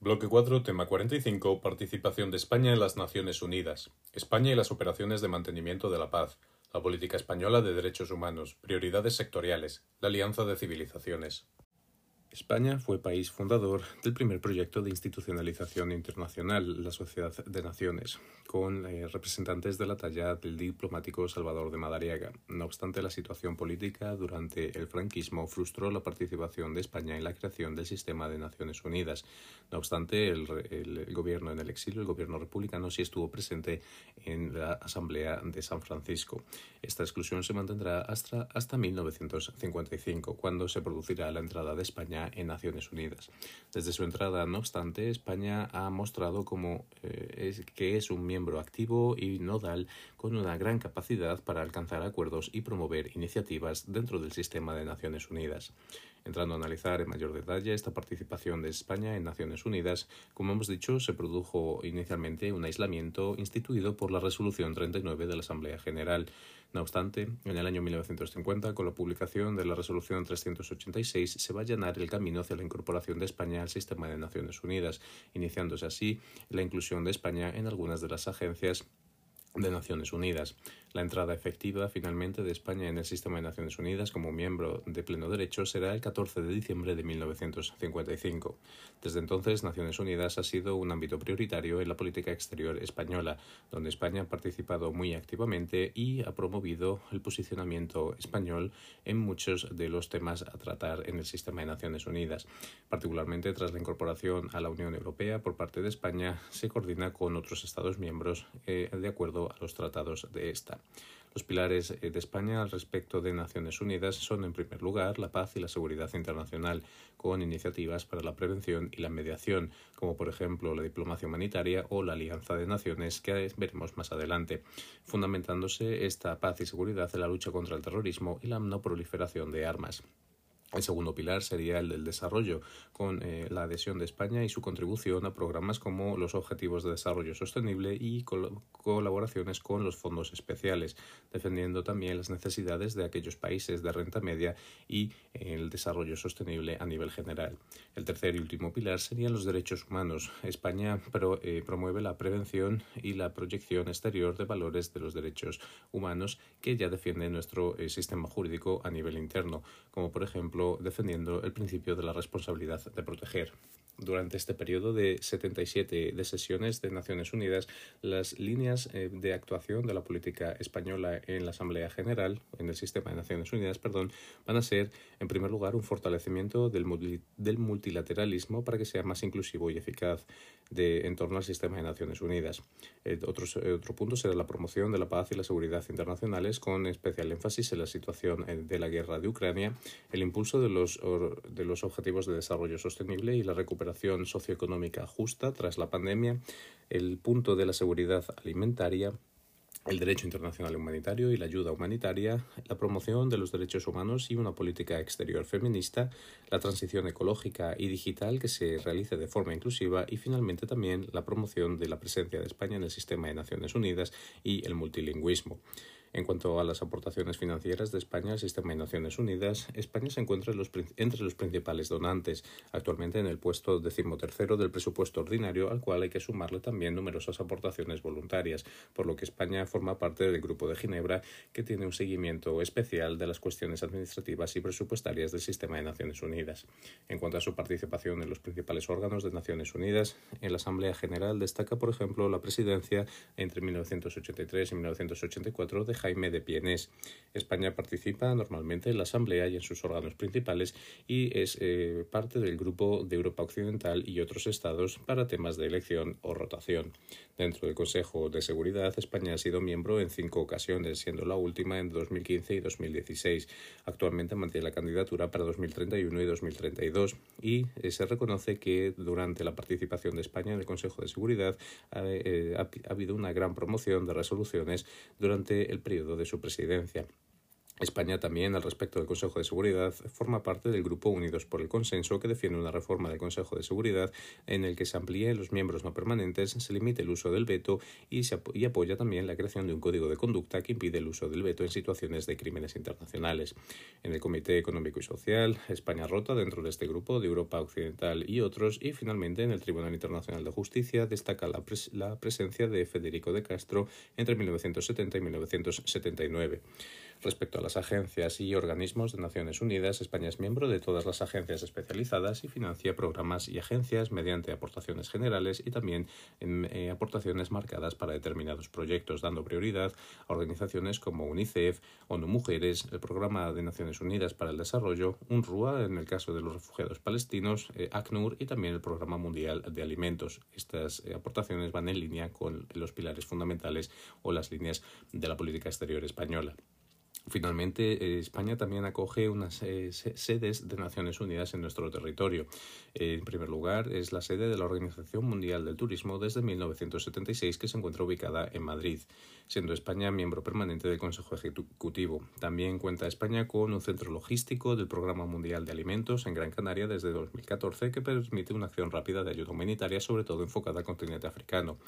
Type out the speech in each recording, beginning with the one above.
Bloque 4, tema 45, participación de España en las Naciones Unidas. España y las operaciones de mantenimiento de la paz. La política española de derechos humanos. Prioridades sectoriales. La alianza de civilizaciones. España fue país fundador del primer proyecto de institucionalización internacional, la Sociedad de Naciones, con eh, representantes de la talla del diplomático Salvador de Madariaga. No obstante, la situación política durante el franquismo frustró la participación de España en la creación del sistema de Naciones Unidas. No obstante, el, el gobierno en el exilio, el gobierno republicano, sí estuvo presente en la Asamblea de San Francisco. Esta exclusión se mantendrá hasta, hasta 1955, cuando se producirá la entrada de España en Naciones Unidas. Desde su entrada, no obstante, España ha mostrado como, eh, es, que es un miembro activo y nodal con una gran capacidad para alcanzar acuerdos y promover iniciativas dentro del sistema de Naciones Unidas. Entrando a analizar en mayor detalle esta participación de España en Naciones Unidas, como hemos dicho, se produjo inicialmente un aislamiento instituido por la Resolución 39 de la Asamblea General. No obstante, en el año 1950, con la publicación de la Resolución 386, se va a allanar el camino hacia la incorporación de España al sistema de Naciones Unidas, iniciándose así la inclusión de España en algunas de las agencias de Naciones Unidas. La entrada efectiva finalmente de España en el sistema de Naciones Unidas como miembro de pleno derecho será el 14 de diciembre de 1955. Desde entonces, Naciones Unidas ha sido un ámbito prioritario en la política exterior española, donde España ha participado muy activamente y ha promovido el posicionamiento español en muchos de los temas a tratar en el sistema de Naciones Unidas. Particularmente tras la incorporación a la Unión Europea por parte de España, se coordina con otros Estados miembros eh, de acuerdo a los tratados de esta. Los pilares eh, de España al respecto de Naciones Unidas son, en primer lugar, la paz y la seguridad internacional, con iniciativas para la prevención y la mediación, como por ejemplo la diplomacia humanitaria o la Alianza de Naciones, que veremos más adelante, fundamentándose esta paz y seguridad en la lucha contra el terrorismo y la no proliferación de armas. El segundo pilar sería el del desarrollo, con eh, la adhesión de España y su contribución a programas como los Objetivos de Desarrollo Sostenible y colaboraciones con los fondos especiales, defendiendo también las necesidades de aquellos países de renta media y eh, el desarrollo sostenible a nivel general. El tercer y último pilar serían los derechos humanos. España eh, promueve la prevención y la proyección exterior de valores de los derechos humanos que ya defiende nuestro sistema jurídico a nivel interno, como por ejemplo defendiendo el principio de la responsabilidad de proteger. Durante este periodo de 77 de sesiones de Naciones Unidas, las líneas eh, de actuación de la política española en la Asamblea General, en el sistema de Naciones Unidas, perdón, van a ser, en primer lugar, un fortalecimiento del, del multilateralismo para que sea más inclusivo y eficaz de, en torno al sistema de Naciones Unidas. Eh, otro, otro punto será la promoción de la paz y la seguridad internacionales, con especial énfasis en la situación eh, de la guerra de Ucrania, el impulso de los, de los objetivos de desarrollo sostenible y la recuperación socioeconómica justa tras la pandemia, el punto de la seguridad alimentaria, el derecho internacional humanitario y la ayuda humanitaria, la promoción de los derechos humanos y una política exterior feminista, la transición ecológica y digital que se realice de forma inclusiva y finalmente también la promoción de la presencia de España en el sistema de Naciones Unidas y el multilingüismo. En cuanto a las aportaciones financieras de España al sistema de Naciones Unidas, España se encuentra entre los principales donantes, actualmente en el puesto decimotercero del presupuesto ordinario, al cual hay que sumarle también numerosas aportaciones voluntarias, por lo que España forma parte del Grupo de Ginebra, que tiene un seguimiento especial de las cuestiones administrativas y presupuestarias del sistema de Naciones Unidas. En cuanto a su participación en los principales órganos de Naciones Unidas, en la Asamblea General destaca, por ejemplo, la presidencia entre 1983 y 1984 de Jaime de Pienés. España participa normalmente en la Asamblea y en sus órganos principales y es eh, parte del Grupo de Europa Occidental y otros estados para temas de elección o rotación. Dentro del Consejo de Seguridad, España ha sido miembro en cinco ocasiones, siendo la última en 2015 y 2016. Actualmente mantiene la candidatura para 2031 y 2032 y eh, se reconoce que durante la participación de España en el Consejo de Seguridad eh, ha habido una gran promoción de resoluciones durante el periodo de su presidencia. España también, al respecto del Consejo de Seguridad, forma parte del Grupo Unidos por el Consenso, que defiende una reforma del Consejo de Seguridad en el que se amplíe los miembros no permanentes, se limite el uso del veto y, se apoya también la creación de un código de conducta que impide el uso del veto en situaciones de crímenes internacionales. En el Comité Económico y Social, España rota dentro de este grupo de Europa Occidental y otros, y finalmente en el Tribunal Internacional de Justicia destaca la, la presencia de Federico de Castro entre 1970 y 1979. Respecto a las agencias y organismos de Naciones Unidas, España es miembro de todas las agencias especializadas y financia programas y agencias mediante aportaciones generales y también en, eh, aportaciones marcadas para determinados proyectos, dando prioridad a organizaciones como UNICEF, ONU Mujeres, el Programa de Naciones Unidas para el Desarrollo, UNRWA en el caso de los refugiados palestinos, eh, ACNUR y también el Programa Mundial de Alimentos. Estas eh, aportaciones van en línea con los pilares fundamentales o las líneas de la política exterior española. Finalmente, eh, España también acoge unas eh, sedes de Naciones Unidas en nuestro territorio. en primer lugar, es la sede de la Organización Mundial del Turismo desde 1976, que se encuentra ubicada en Madrid, siendo España miembro permanente del Consejo Ejecutivo. También cuenta España con un centro logístico del Programa Mundial de Alimentos en Gran Canaria desde 2014, que permite una acción rápida de ayuda humanitaria, sobre todo enfocada al continente africano.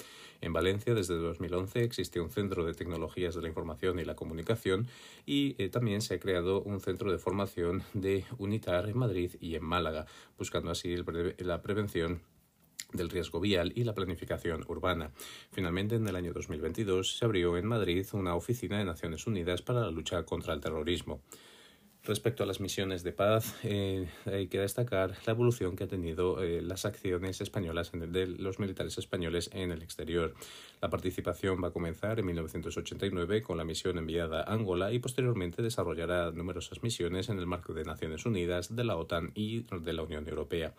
En Valencia, desde 2011, existe un centro de tecnologías de la información y la comunicación y eh, también se ha creado un centro de formación de UNITAR en Madrid y en Málaga, buscando así la prevención del riesgo vial y la planificación urbana. Finalmente, en el año 2022 se abrió en Madrid una oficina de Naciones Unidas para la lucha contra el terrorismo. Respecto a las misiones de paz, eh, hay que destacar la evolución que han tenido eh, las acciones españolas de los militares españoles en el exterior. La participación va a comenzar en 1989 con la misión enviada a Angola y posteriormente desarrollará numerosas misiones en el marco de Naciones Unidas, de la OTAN y de la Unión Europea.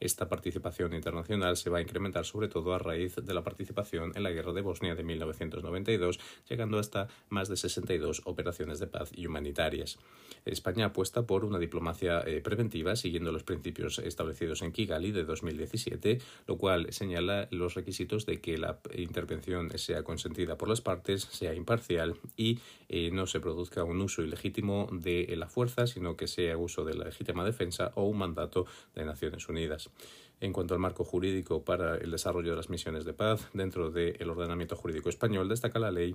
Esta participación internacional se va a incrementar sobre todo a raíz de la participación en la Guerra de Bosnia de 1992, llegando hasta más de 62 operaciones de paz y humanitarias. España apuesta por una diplomacia eh, preventiva siguiendo los principios establecidos en Kigali de 2017, lo cual señala los requisitos de que la intervención sea consentida por las partes, sea imparcial y eh, no se produzca un uso ilegítimo de la fuerza, sino que sea uso de la legítima defensa o un mandato de Naciones Unidas. En cuanto al marco jurídico para el desarrollo de las misiones de paz, dentro del ordenamiento jurídico español destaca la ley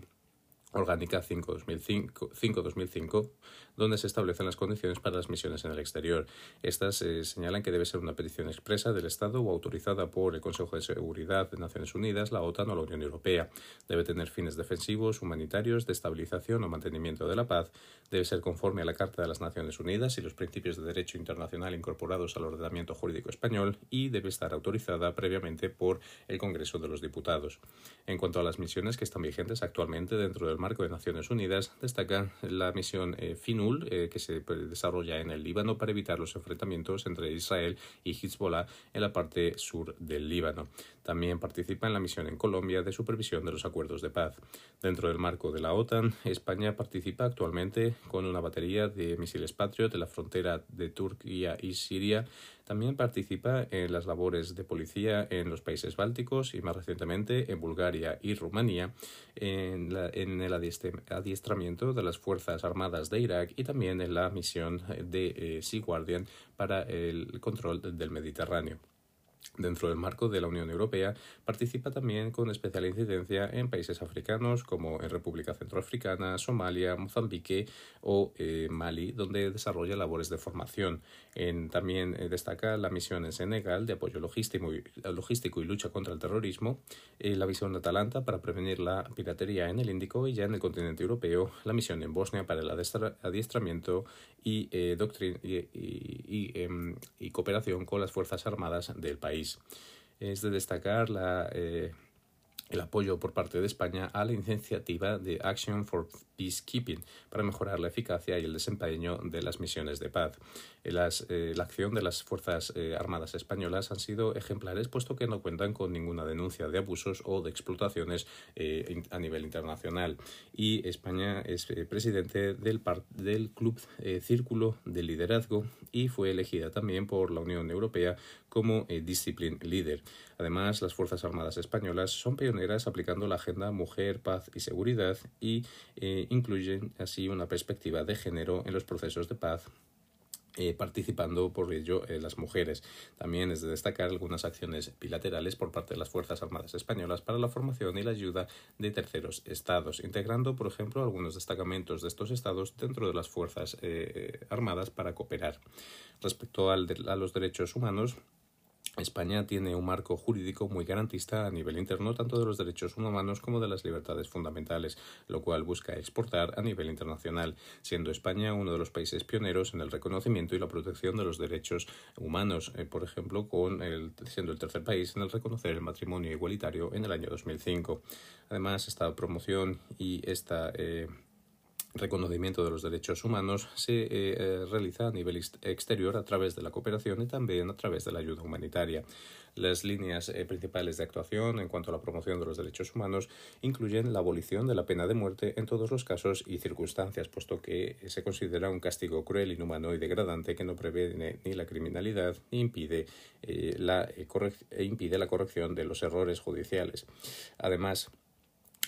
Orgánica 5-2005, donde se establecen las condiciones para las misiones en el exterior. Estas eh, señalan que debe ser una petición expresa del Estado o autorizada por el Consejo de Seguridad de Naciones Unidas, la OTAN o la Unión Europea. Debe tener fines defensivos, humanitarios, de estabilización o mantenimiento de la paz. Debe ser conforme a la Carta de las Naciones Unidas y los principios de derecho internacional incorporados al ordenamiento jurídico español y debe estar autorizada previamente por el Congreso de los Diputados. En cuanto a las misiones que están vigentes actualmente dentro del marco de Naciones Unidas, destaca la misión eh, FINUL, eh, que se desarrolla en el Líbano para evitar los enfrentamientos entre Israel y Hezbollah en la parte sur del Líbano. También participa en la misión en Colombia de supervisión de los acuerdos de paz. Dentro del marco de la OTAN, España participa actualmente con una batería de misiles Patriot de la frontera de Turquía y Siria también participa en las labores de policía en los países bálticos y más recientemente en Bulgaria y Rumanía, en, el adiestramiento de las Fuerzas Armadas de Irak y también en la misión de eh, Sea Guardian para el control del Mediterráneo. Dentro del marco de la Unión Europea, participa también con especial incidencia en países africanos como en República Centroafricana, Somalia, Mozambique o eh, Mali, donde desarrolla labores de formación. también eh, destaca la misión en Senegal de apoyo logístico y, lucha contra el terrorismo, eh, la misión de Atalanta para prevenir la piratería en el Índico y ya en el continente europeo, la misión en Bosnia para el adiestramiento y, em, y cooperación con las Fuerzas Armadas del país. Es de destacar la, eh, el apoyo por parte de España a la iniciativa de Action for Peacekeeping para mejorar la eficacia y el desempeño de las misiones de paz. Eh, las, eh, la acción de las Fuerzas eh, Armadas españolas han sido ejemplares puesto que no cuentan con ninguna denuncia de abusos o de explotaciones a nivel internacional. Y España es presidente del, del Club Círculo de Liderazgo y fue elegida también por la Unión Europea como Discipline Leader. Además, las Fuerzas Armadas Españolas son pioneras aplicando la Agenda Mujer, Paz y Seguridad y incluyen así una perspectiva de género en los procesos de paz eh, participando por ello eh, las mujeres. También es de destacar algunas acciones bilaterales por parte de las Fuerzas Armadas Españolas para la formación y la ayuda de terceros estados, integrando, por ejemplo, algunos destacamentos de estos estados dentro de las Fuerzas eh, Armadas para cooperar. Respecto al a los derechos humanos, España tiene un marco jurídico muy garantista a nivel interno tanto de los derechos humanos como de las libertades fundamentales, lo cual busca exportar a nivel internacional, siendo España uno de los países pioneros en el reconocimiento y la protección de los derechos humanos, eh, por ejemplo, con el, siendo el tercer país en el reconocer el matrimonio igualitario en el año 2005. Además, esta promoción y esta eh, reconocimiento de los derechos humanos se eh, eh, realiza a nivel exterior a través de la cooperación y también a través de la ayuda humanitaria. Las líneas eh, principales de actuación en cuanto a la promoción de los derechos humanos incluyen la abolición de la pena de muerte en todos los casos y circunstancias, puesto que se considera un castigo cruel, inhumano y degradante que no previene ni la criminalidad ni impide, la, e impide la corrección de los errores judiciales. Además,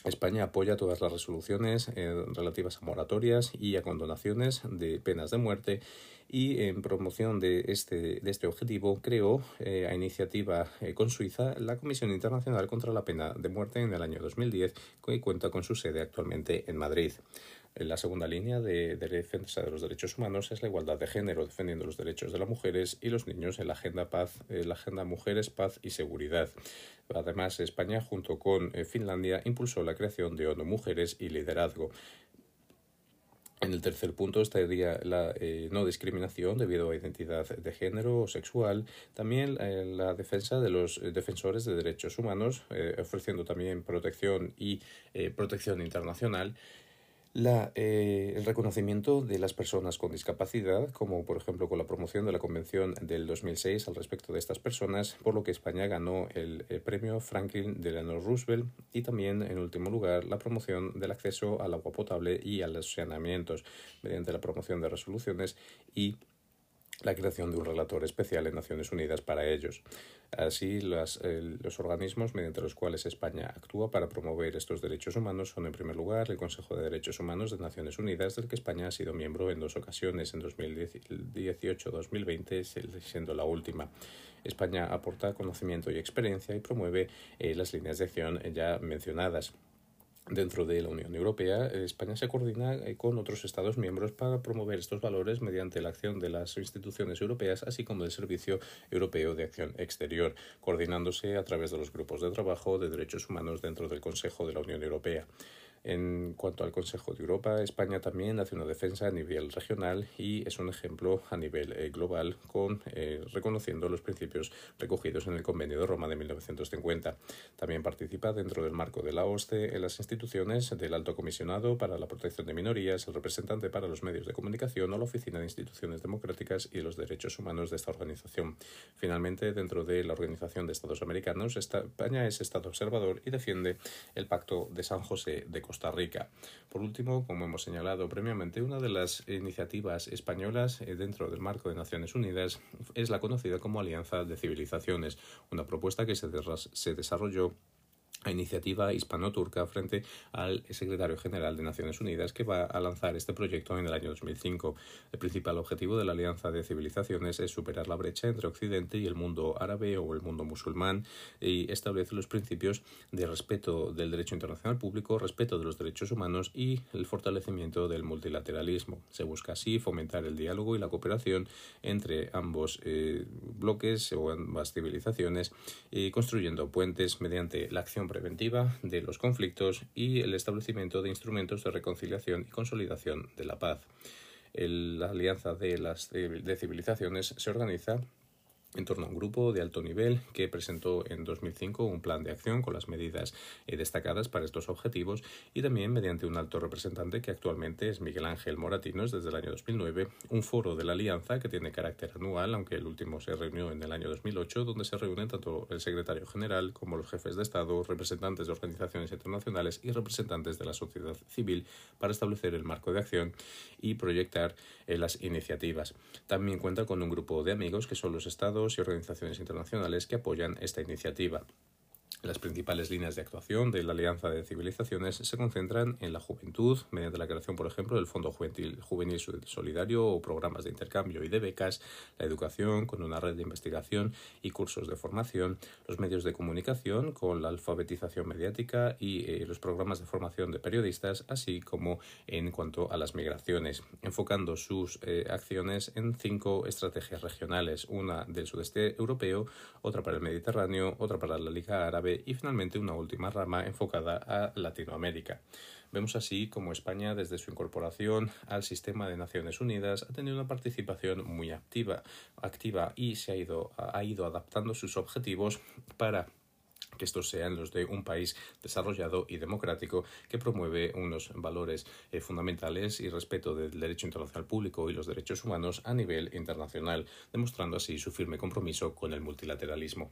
España apoya todas las resoluciones eh, relativas a moratorias y a condonaciones de penas de muerte y en promoción de este, este objetivo creó eh, a iniciativa eh, con Suiza la Comisión Internacional contra la Pena de Muerte en el año 2010 que cuenta con su sede actualmente en Madrid. La segunda línea de, defensa de los derechos humanos es la igualdad de género, defendiendo los derechos de las mujeres y los niños en la agenda paz, la agenda mujeres, paz y seguridad. Además, España, junto con eh, Finlandia, impulsó la creación de ONU Mujeres y Liderazgo. En el tercer punto estaría la eh, no discriminación debido a identidad de género o sexual, también eh, la defensa de los defensores de derechos humanos, ofreciendo también protección y protección internacional la, eh, el reconocimiento de las personas con discapacidad, como por ejemplo con la promoción de la Convención del 2006 al respecto de estas personas, por lo que España ganó el, el premio Franklin Delano Roosevelt y también, en último lugar, la promoción del acceso al agua potable y a los saneamientos mediante la promoción de resoluciones y la creación de un relator especial en Naciones Unidas para ellos. Así, los organismos mediante los cuales España actúa para promover estos derechos humanos son, en primer lugar, el Consejo de Derechos Humanos de Naciones Unidas, del que España ha sido miembro en dos ocasiones, en 2018-2020, siendo la última. España aporta conocimiento y experiencia y promueve eh, las líneas de acción ya mencionadas. Dentro de la Unión Europea, España se coordina eh, con otros Estados miembros para promover estos valores mediante la acción de las instituciones europeas, así como del Servicio Europeo de Acción Exterior, coordinándose a través de los grupos de trabajo de derechos humanos dentro del Consejo de la Unión Europea. En cuanto al Consejo de Europa, España también hace una defensa a nivel regional y es un ejemplo a nivel eh, global con eh, reconociendo los principios recogidos en el Convenio de Roma de 1950. También participa dentro del marco de la OSCE en las instituciones del Alto Comisionado para la Protección de Minorías, el representante para los medios de comunicación o la Oficina de Instituciones Democráticas y los Derechos Humanos de esta organización. Finalmente, dentro de la Organización de Estados Americanos, España es Estado observador y defiende el Pacto de San José de Costa Por último, como hemos señalado previamente, una de las iniciativas españolas eh, dentro del marco de Naciones Unidas es la conocida como Alianza de Civilizaciones, una propuesta que se, se desarrolló a iniciativa hispano-turca frente al secretario general de Naciones Unidas que va a lanzar este proyecto en el año 2005. El principal objetivo de la Alianza de Civilizaciones es superar la brecha entre Occidente y el mundo árabe o el mundo musulmán y establece los principios de respeto del derecho internacional público, respeto de los derechos humanos y el fortalecimiento del multilateralismo. Se busca así fomentar el diálogo y la cooperación entre ambos eh, bloques o ambas civilizaciones, y construyendo puentes mediante la acción preventiva de los conflictos y el establecimiento de instrumentos de reconciliación y consolidación de la paz. la Alianza de las de Civilizaciones se organiza en torno a un grupo de alto nivel que presentó en 2005 un plan de acción con las medidas eh, destacadas para estos objetivos y también mediante un alto representante que actualmente es Miguel Ángel Moratinos desde el año 2009, un foro de la Alianza que tiene carácter anual, aunque el último se reunió en el año 2008, donde se reúnen tanto el secretario general como los jefes de Estado, representantes de organizaciones internacionales y representantes de la sociedad civil para establecer el marco de acción y proyectar eh, las iniciativas. También cuenta con un grupo de amigos que son los estados y organizaciones internacionales que apoyan esta iniciativa. Las principales líneas de actuación de la Alianza de Civilizaciones se concentran en la juventud, mediante la creación, por ejemplo, del Fondo Juvenil, Solidario o programas de intercambio y de becas, la educación con una red de investigación y cursos de formación, los medios de comunicación con la alfabetización mediática y eh, los programas de formación de periodistas, así como en cuanto a las migraciones, enfocando sus eh, acciones en cinco estrategias regionales, una del sudeste europeo, otra para el Mediterráneo, otra para la Liga Árabe, y finalmente una última rama enfocada a Latinoamérica. Vemos así como España, desde su incorporación al sistema de Naciones Unidas, ha tenido una participación muy activa, activa y se ha ido, ha ido adaptando sus objetivos para que estos sean los de un país desarrollado y democrático que promueve unos valores eh, fundamentales y respeto del derecho internacional público y los derechos humanos a nivel internacional, demostrando así su firme compromiso con el multilateralismo.